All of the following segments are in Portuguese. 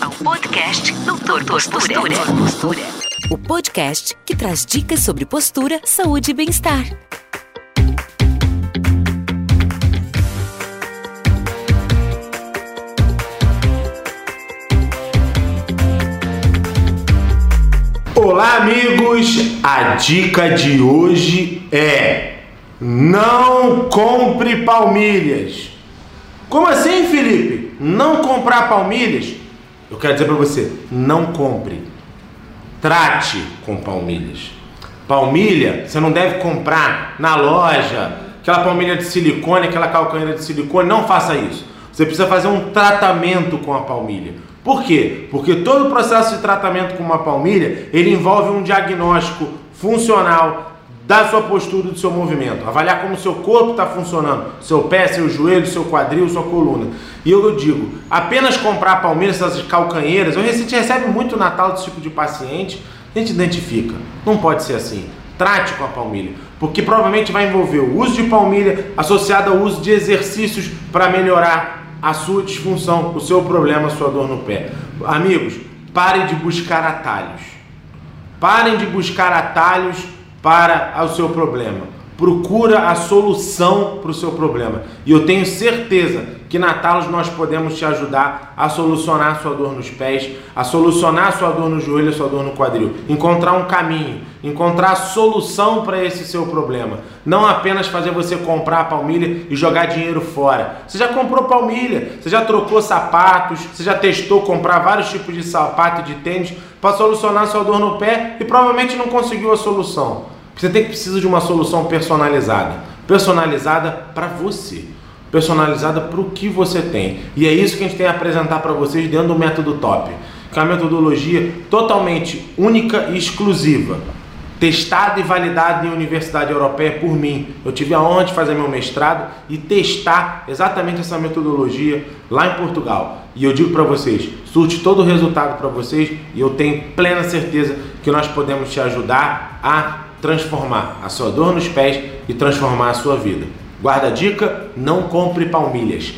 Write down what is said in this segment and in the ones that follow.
ao podcast Doutor Postura. Postura. O podcast que traz dicas sobre postura, saúde e bem-estar. Olá, amigos! A dica de hoje é: não compre palmilhas. Como assim, Felipe? Não comprar palmilhas? Eu quero dizer para você: não compre. Trate com palmilhas. Palmilha você não deve comprar na loja, aquela palmilha de silicone, aquela calcanheira de silicone. Não faça isso. Você precisa fazer um tratamento com a palmilha. Por quê? Porque todo o processo de tratamento com uma palmilha, ele envolve um diagnóstico funcional da sua postura, do seu movimento, avaliar como o seu corpo está funcionando, seu pé, seu joelho, seu quadril, sua coluna. E eu digo, apenas comprar palmilhas, essas calcanheiras, eu, a gente recebe muito Natal desse tipo de paciente, a gente identifica. Não pode ser assim. Trate com a palmilha, porque provavelmente vai envolver o uso de palmilha associado ao uso de exercícios para melhorar a sua disfunção, o seu problema, a sua dor no pé. Amigos, parem de buscar atalhos. Parem de buscar atalhos para o seu problema. Procura a solução para o seu problema. E eu tenho certeza que na Talos nós podemos te ajudar a solucionar a sua dor nos pés, a solucionar a sua dor no joelho, a sua dor no quadril. Encontrar um caminho, encontrar a solução para esse seu problema. Não apenas fazer você comprar a palmilha e jogar dinheiro fora. Você já comprou palmilha, você já trocou sapatos, você já testou comprar vários tipos de sapato e de tênis para solucionar a sua dor no pé e provavelmente não conseguiu a solução. Você tem que precisar de uma solução personalizada, personalizada para você, personalizada para o que você tem. E é isso que a gente tem a apresentar para vocês dentro do método Top, que é uma metodologia totalmente única e exclusiva, testada e validada em universidade europeia por mim. Eu tive a honra de fazer meu mestrado e testar exatamente essa metodologia lá em Portugal. E eu digo para vocês, surte todo o resultado para vocês e eu tenho plena certeza que nós podemos te ajudar a transformar a sua dor nos pés e transformar a sua vida. Guarda a dica: não compre palmilhas,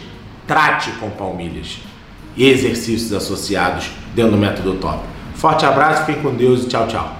trate com palmilhas e exercícios associados dentro do método top. Forte abraço, fiquem com Deus e tchau, tchau.